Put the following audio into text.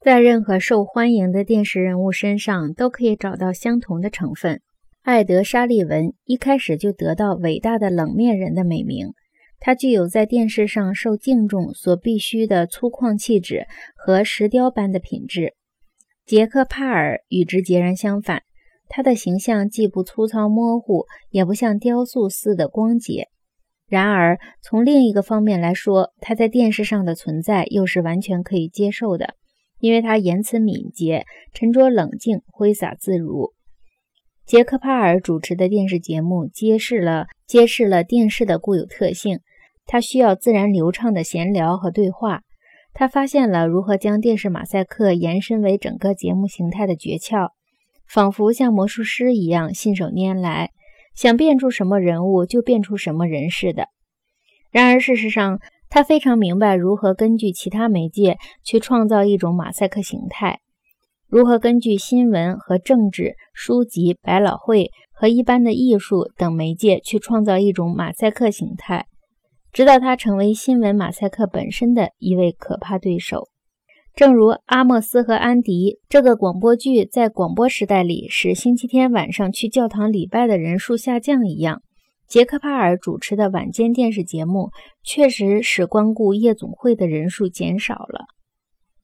在任何受欢迎的电视人物身上都可以找到相同的成分。艾德·沙利文一开始就得到“伟大的冷面人”的美名，他具有在电视上受敬重所必须的粗犷气质和石雕般的品质。杰克·帕尔与之截然相反，他的形象既不粗糙模糊，也不像雕塑似的光洁。然而，从另一个方面来说，他在电视上的存在又是完全可以接受的。因为他言辞敏捷、沉着冷静、挥洒自如。杰克帕尔主持的电视节目揭示了揭示了电视的固有特性。他需要自然流畅的闲聊和对话。他发现了如何将电视马赛克延伸为整个节目形态的诀窍，仿佛像魔术师一样信手拈来，想变出什么人物就变出什么人似的。然而，事实上，他非常明白如何根据其他媒介去创造一种马赛克形态，如何根据新闻和政治、书籍、百老汇和一般的艺术等媒介去创造一种马赛克形态，直到他成为新闻马赛克本身的一位可怕对手。正如《阿莫斯和安迪》这个广播剧在广播时代里使星期天晚上去教堂礼拜的人数下降一样。杰克帕尔主持的晚间电视节目确实使光顾夜总会的人数减少了。